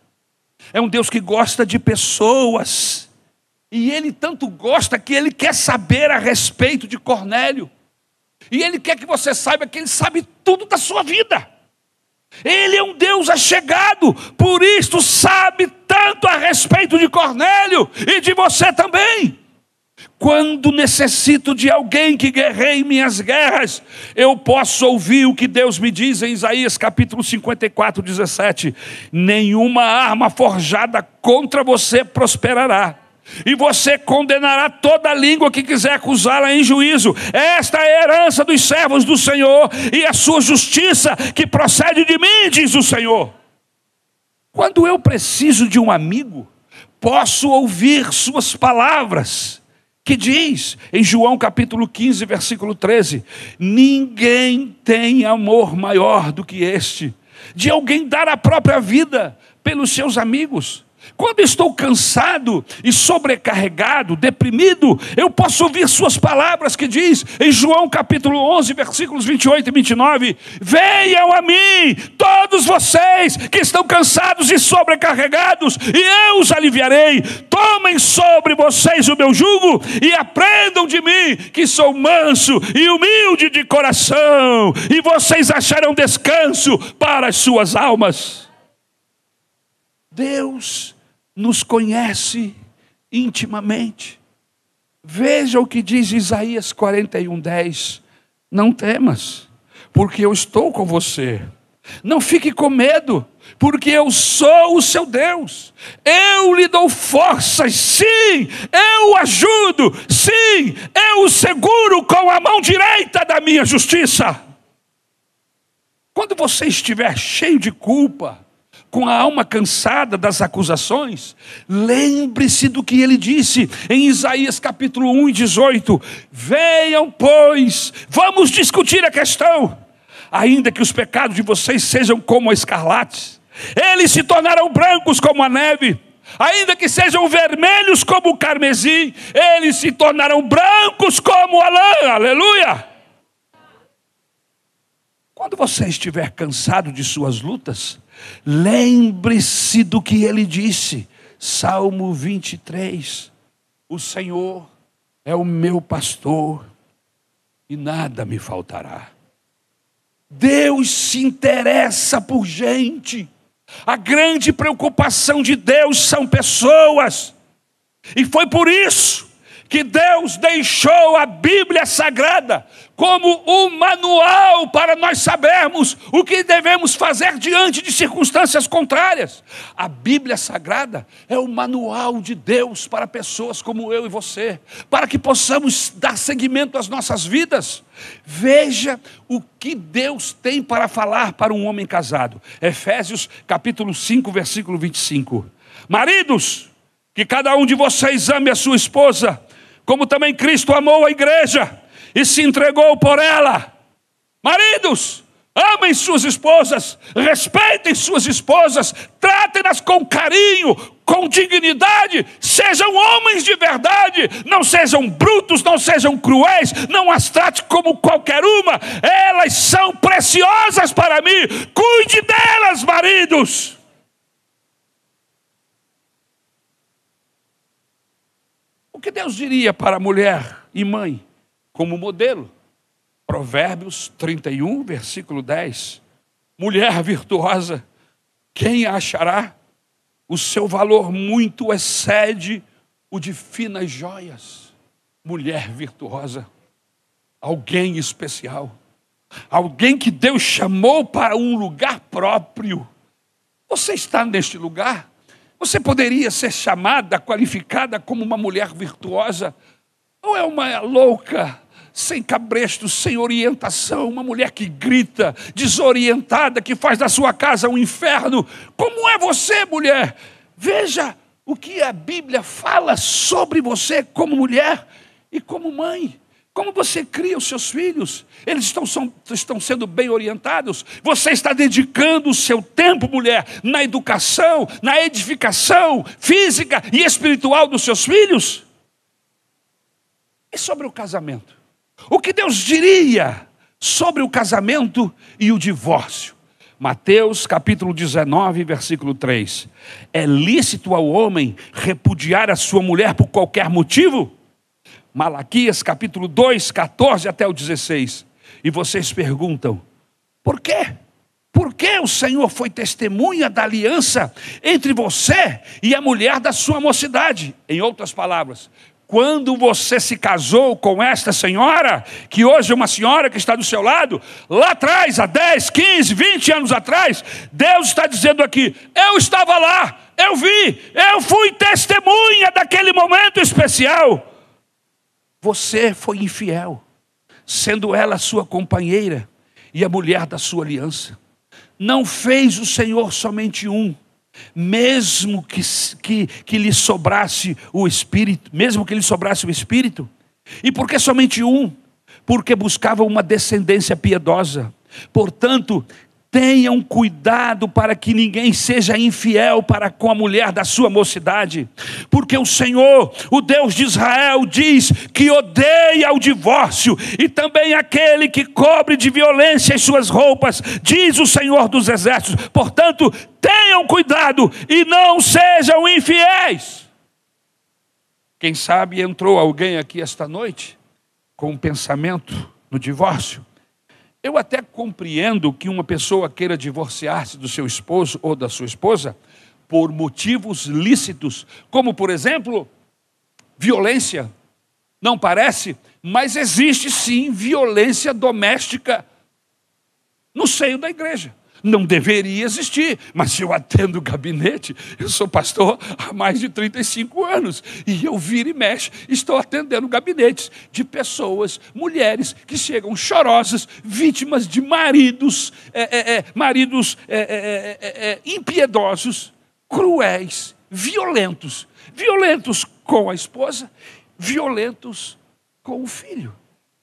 É um Deus que gosta de pessoas. E ele tanto gosta que ele quer saber a respeito de Cornélio. E ele quer que você saiba que ele sabe tudo da sua vida. Ele é um Deus achegado, por isso sabe tanto a respeito de Cornélio e de você também. Quando necessito de alguém que guerreie minhas guerras, eu posso ouvir o que Deus me diz em Isaías capítulo 54, 17: Nenhuma arma forjada contra você prosperará e você condenará toda língua que quiser acusá-la em juízo. Esta é a herança dos servos do Senhor e a sua justiça que procede de mim, diz o Senhor. Quando eu preciso de um amigo, posso ouvir suas palavras, que diz em João capítulo 15, versículo 13: Ninguém tem amor maior do que este, de alguém dar a própria vida pelos seus amigos. Quando estou cansado e sobrecarregado, deprimido, eu posso ouvir suas palavras que diz em João capítulo 11, versículos 28 e 29: Venham a mim, todos vocês que estão cansados e sobrecarregados, e eu os aliviarei. Tomem sobre vocês o meu jugo e aprendam de mim, que sou manso e humilde de coração, e vocês acharão descanso para as suas almas. Deus nos conhece intimamente. Veja o que diz Isaías 41, 10. Não temas, porque eu estou com você. Não fique com medo, porque eu sou o seu Deus. Eu lhe dou forças, sim, eu o ajudo, sim, eu o seguro com a mão direita da minha justiça. Quando você estiver cheio de culpa, com a alma cansada das acusações, lembre-se do que ele disse em Isaías capítulo 1 e 18: Venham, pois, vamos discutir a questão, ainda que os pecados de vocês sejam como a escarlate, eles se tornarão brancos como a neve. Ainda que sejam vermelhos como o carmesim, eles se tornarão brancos como a lã, aleluia. Quando você estiver cansado de suas lutas, lembre-se do que ele disse, Salmo 23: O Senhor é o meu pastor e nada me faltará. Deus se interessa por gente. A grande preocupação de Deus são pessoas. E foi por isso que Deus deixou a Bíblia Sagrada como um manual para nós sabermos o que devemos fazer diante de circunstâncias contrárias. A Bíblia Sagrada é o manual de Deus para pessoas como eu e você, para que possamos dar seguimento às nossas vidas. Veja o que Deus tem para falar para um homem casado. Efésios capítulo 5, versículo 25. Maridos, que cada um de vocês ame a sua esposa, como também Cristo amou a igreja e se entregou por ela. Maridos, amem suas esposas, respeitem suas esposas, tratem-nas com carinho, com dignidade, sejam homens de verdade, não sejam brutos, não sejam cruéis, não as trate como qualquer uma, elas são preciosas para mim, cuide delas, maridos. O que Deus diria para mulher e mãe? como modelo. Provérbios 31, versículo 10. Mulher virtuosa, quem a achará? O seu valor muito excede o de finas joias. Mulher virtuosa, alguém especial, alguém que Deus chamou para um lugar próprio. Você está neste lugar? Você poderia ser chamada, qualificada como uma mulher virtuosa, ou é uma louca sem cabresto, sem orientação, uma mulher que grita, desorientada, que faz da sua casa um inferno. Como é você, mulher? Veja o que a Bíblia fala sobre você como mulher e como mãe. Como você cria os seus filhos? Eles estão, são, estão sendo bem orientados? Você está dedicando o seu tempo, mulher, na educação, na edificação física e espiritual dos seus filhos? E sobre o casamento? O que Deus diria sobre o casamento e o divórcio? Mateus capítulo 19, versículo 3. É lícito ao homem repudiar a sua mulher por qualquer motivo? Malaquias capítulo 2, 14 até o 16. E vocês perguntam: por quê? Por que o Senhor foi testemunha da aliança entre você e a mulher da sua mocidade? Em outras palavras, quando você se casou com esta senhora, que hoje é uma senhora que está do seu lado, lá atrás, há 10, 15, 20 anos atrás, Deus está dizendo aqui: eu estava lá, eu vi, eu fui testemunha daquele momento especial. Você foi infiel, sendo ela sua companheira e a mulher da sua aliança. Não fez o Senhor somente um, mesmo que, que, que lhe sobrasse o espírito, mesmo que lhe sobrasse o espírito. E por que somente um? Porque buscava uma descendência piedosa. Portanto, Tenham cuidado para que ninguém seja infiel para com a mulher da sua mocidade, porque o Senhor, o Deus de Israel, diz que odeia o divórcio e também aquele que cobre de violência as suas roupas, diz o Senhor dos Exércitos. Portanto, tenham cuidado e não sejam infiéis. Quem sabe entrou alguém aqui esta noite com um pensamento no divórcio eu até compreendo que uma pessoa queira divorciar-se do seu esposo ou da sua esposa por motivos lícitos, como por exemplo, violência. Não parece, mas existe sim violência doméstica no seio da igreja não deveria existir, mas eu atendo o gabinete, eu sou pastor há mais de 35 anos, e eu viro e mexe, estou atendendo gabinetes de pessoas, mulheres que chegam chorosas, vítimas de maridos, é, é, é, maridos é, é, é, impiedosos, cruéis, violentos, violentos com a esposa, violentos com o filho.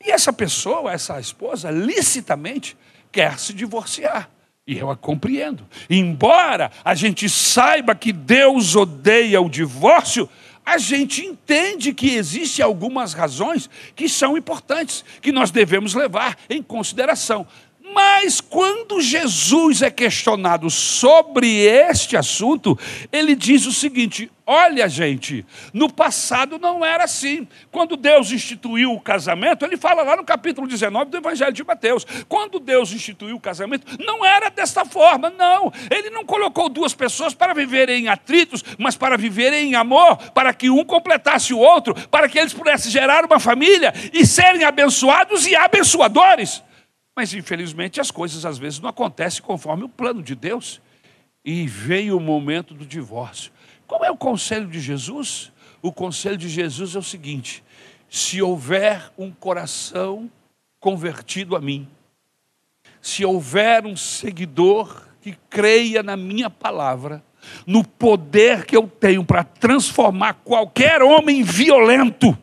E essa pessoa, essa esposa, licitamente quer se divorciar. E eu a compreendo. Embora a gente saiba que Deus odeia o divórcio, a gente entende que existem algumas razões que são importantes, que nós devemos levar em consideração. Mas quando Jesus é questionado sobre este assunto, ele diz o seguinte: Olha, gente, no passado não era assim. Quando Deus instituiu o casamento, ele fala lá no capítulo 19 do Evangelho de Mateus. Quando Deus instituiu o casamento, não era desta forma, não. Ele não colocou duas pessoas para viverem em atritos, mas para viverem em amor, para que um completasse o outro, para que eles pudessem gerar uma família e serem abençoados e abençoadores. Mas infelizmente as coisas às vezes não acontecem conforme o plano de Deus. E veio o momento do divórcio. Qual é o conselho de Jesus? O conselho de Jesus é o seguinte: se houver um coração convertido a mim, se houver um seguidor que creia na minha palavra, no poder que eu tenho para transformar qualquer homem violento,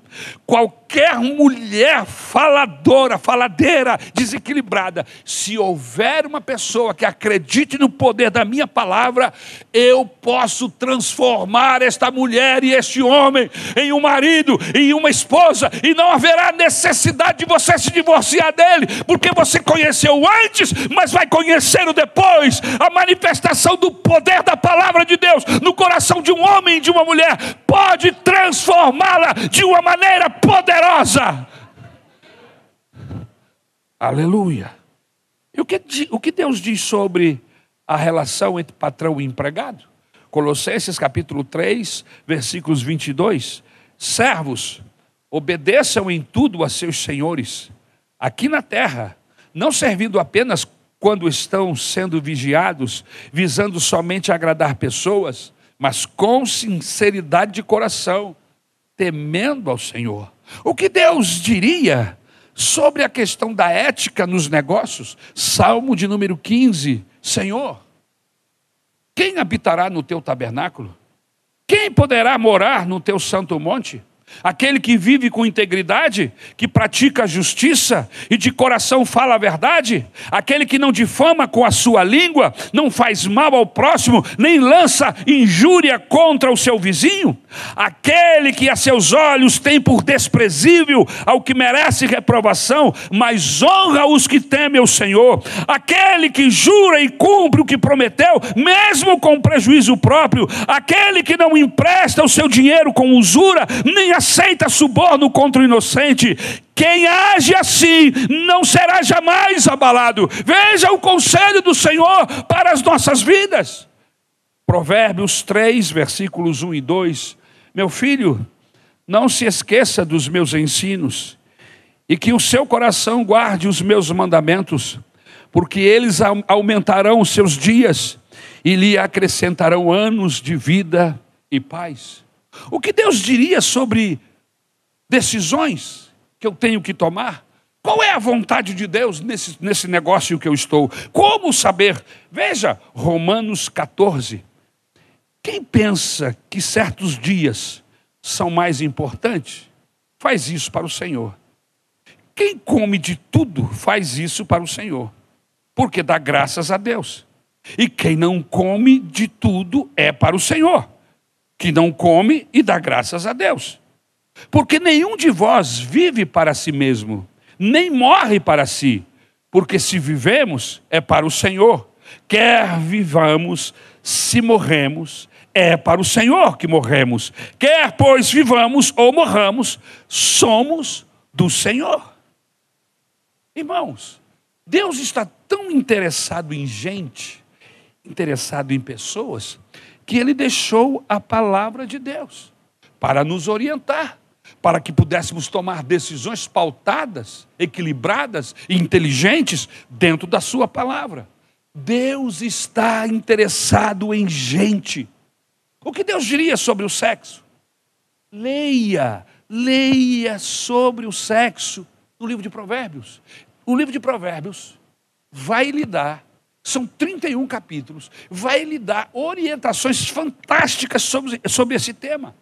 qualquer mulher faladora, faladeira, desequilibrada, se houver uma pessoa que acredite no poder da minha palavra, eu posso transformar esta mulher e este homem em um marido, em uma esposa, e não haverá necessidade de você se divorciar dele, porque você conheceu antes, mas vai conhecer o depois. A manifestação do poder da palavra de Deus no coração de um homem e de uma mulher pode transformá-la de uma maneira poderosa. Aleluia. E o que, o que Deus diz sobre a relação entre patrão e empregado? Colossenses capítulo 3, versículos 22. Servos, obedeçam em tudo a seus senhores, aqui na terra, não servindo apenas quando estão sendo vigiados, visando somente agradar pessoas, mas com sinceridade de coração, temendo ao Senhor. O que Deus diria sobre a questão da ética nos negócios? Salmo de número 15: Senhor, quem habitará no teu tabernáculo? Quem poderá morar no teu santo monte? Aquele que vive com integridade, que pratica a justiça e de coração fala a verdade, aquele que não difama com a sua língua, não faz mal ao próximo, nem lança injúria contra o seu vizinho, aquele que a seus olhos tem por desprezível ao que merece reprovação, mas honra os que temem o Senhor, aquele que jura e cumpre o que prometeu, mesmo com prejuízo próprio, aquele que não empresta o seu dinheiro com usura, nem a aceita suborno contra o inocente. Quem age assim não será jamais abalado. Veja o conselho do Senhor para as nossas vidas. Provérbios 3, versículos 1 e 2. Meu filho, não se esqueça dos meus ensinos, e que o seu coração guarde os meus mandamentos, porque eles aumentarão os seus dias e lhe acrescentarão anos de vida e paz. O que Deus diria sobre decisões que eu tenho que tomar? Qual é a vontade de Deus nesse, nesse negócio que eu estou? Como saber? Veja, Romanos 14. Quem pensa que certos dias são mais importantes, faz isso para o Senhor. Quem come de tudo, faz isso para o Senhor, porque dá graças a Deus. E quem não come de tudo é para o Senhor que não come e dá graças a Deus. Porque nenhum de vós vive para si mesmo, nem morre para si, porque se vivemos é para o Senhor, quer vivamos, se morremos, é para o Senhor que morremos, quer pois vivamos ou morramos, somos do Senhor. Irmãos, Deus está tão interessado em gente, interessado em pessoas, que ele deixou a palavra de Deus para nos orientar, para que pudéssemos tomar decisões pautadas, equilibradas e inteligentes dentro da sua palavra. Deus está interessado em gente. O que Deus diria sobre o sexo? Leia, leia sobre o sexo no livro de Provérbios. O livro de Provérbios vai lhe dar são 31 capítulos. Vai lhe dar orientações fantásticas sobre, sobre esse tema.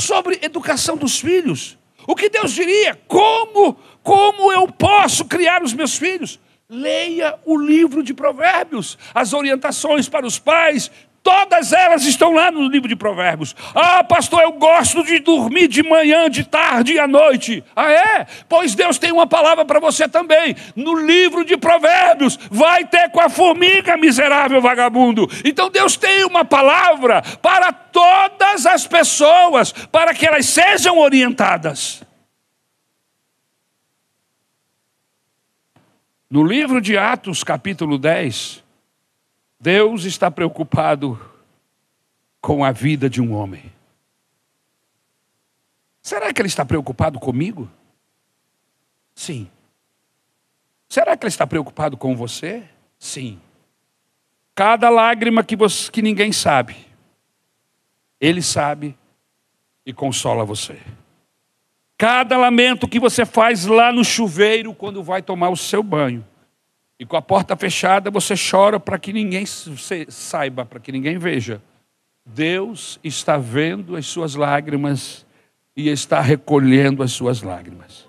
Sobre educação dos filhos. O que Deus diria? Como, como eu posso criar os meus filhos? Leia o livro de Provérbios, as orientações para os pais, Todas elas estão lá no livro de Provérbios. Ah, pastor, eu gosto de dormir de manhã, de tarde e à noite. Ah, é? Pois Deus tem uma palavra para você também. No livro de Provérbios, vai ter com a formiga, miserável vagabundo. Então Deus tem uma palavra para todas as pessoas, para que elas sejam orientadas. No livro de Atos, capítulo 10, Deus está preocupado com a vida de um homem. Será que Ele está preocupado comigo? Sim. Será que Ele está preocupado com você? Sim. Cada lágrima que, você, que ninguém sabe, Ele sabe e consola você. Cada lamento que você faz lá no chuveiro quando vai tomar o seu banho, e com a porta fechada, você chora para que ninguém saiba, para que ninguém veja. Deus está vendo as suas lágrimas e está recolhendo as suas lágrimas.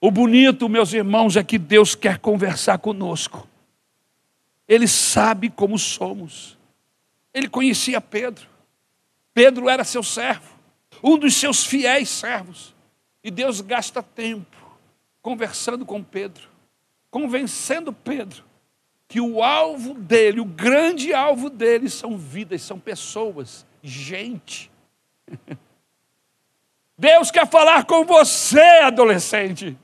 O bonito, meus irmãos, é que Deus quer conversar conosco. Ele sabe como somos. Ele conhecia Pedro. Pedro era seu servo, um dos seus fiéis servos. E Deus gasta tempo conversando com Pedro convencendo Pedro que o alvo dele, o grande alvo dele, são vidas, são pessoas, gente. [LAUGHS] Deus quer falar com você, adolescente.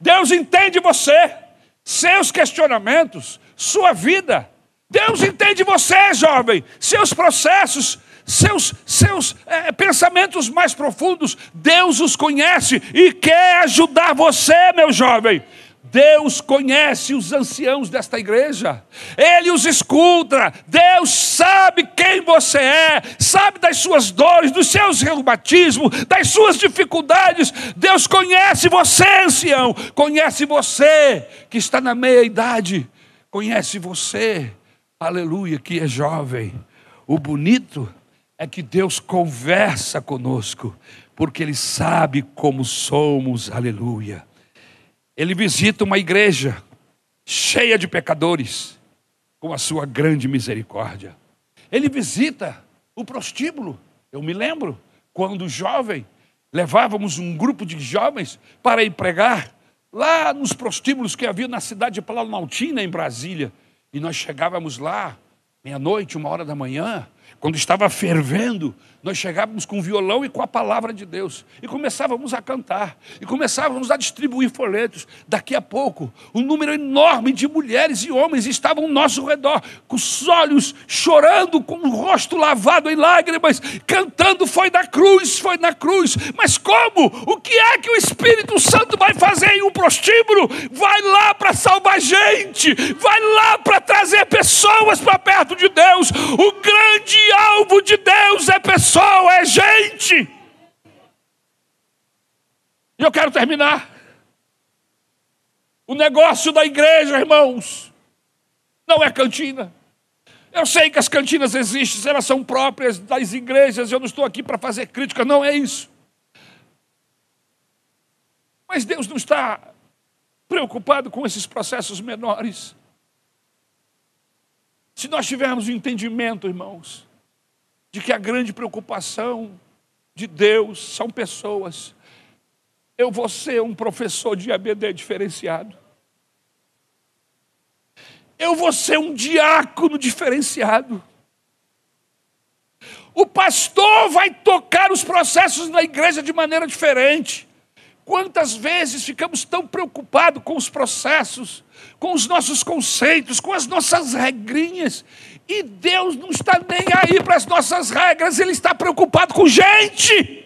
Deus entende você, seus questionamentos, sua vida. Deus entende você, jovem, seus processos, seus, seus é, pensamentos mais profundos. Deus os conhece e quer ajudar você, meu jovem. Deus conhece os anciãos desta igreja, Ele os escuta, Deus sabe quem você é, sabe das suas dores, dos seus reumatismos, das suas dificuldades. Deus conhece você, ancião, conhece você que está na meia-idade, conhece você, aleluia, que é jovem. O bonito é que Deus conversa conosco, porque Ele sabe como somos, aleluia. Ele visita uma igreja cheia de pecadores, com a sua grande misericórdia. Ele visita o prostíbulo. Eu me lembro quando jovem, levávamos um grupo de jovens para ir pregar lá nos prostíbulos que havia na cidade de Planaltina, em Brasília. E nós chegávamos lá, meia-noite, uma hora da manhã, quando estava fervendo, nós chegávamos com o violão e com a palavra de Deus e começávamos a cantar e começávamos a distribuir folhetos. Daqui a pouco, um número enorme de mulheres e homens estavam ao nosso redor, com os olhos chorando, com o rosto lavado em lágrimas, cantando: Foi na cruz, foi na cruz. Mas como? O que é que o Espírito Santo vai fazer em um prostíbulo? Vai lá para salvar gente, vai lá para trazer pessoas para perto de Deus. O grande alvo de Deus é pessoa, é gente. E eu quero terminar. O negócio da igreja, irmãos, não é cantina. Eu sei que as cantinas existem, elas são próprias das igrejas, eu não estou aqui para fazer crítica, não é isso. Mas Deus não está preocupado com esses processos menores. Se nós tivermos o um entendimento, irmãos, de que a grande preocupação de Deus são pessoas, eu vou ser um professor de ABD diferenciado. Eu vou ser um diácono diferenciado. O pastor vai tocar os processos na igreja de maneira diferente. Quantas vezes ficamos tão preocupados com os processos, com os nossos conceitos, com as nossas regrinhas, e Deus não está nem aí para as nossas regras, Ele está preocupado com gente,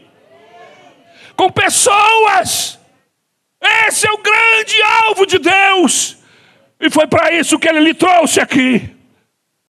com pessoas. Esse é o grande alvo de Deus, e foi para isso que Ele lhe trouxe aqui.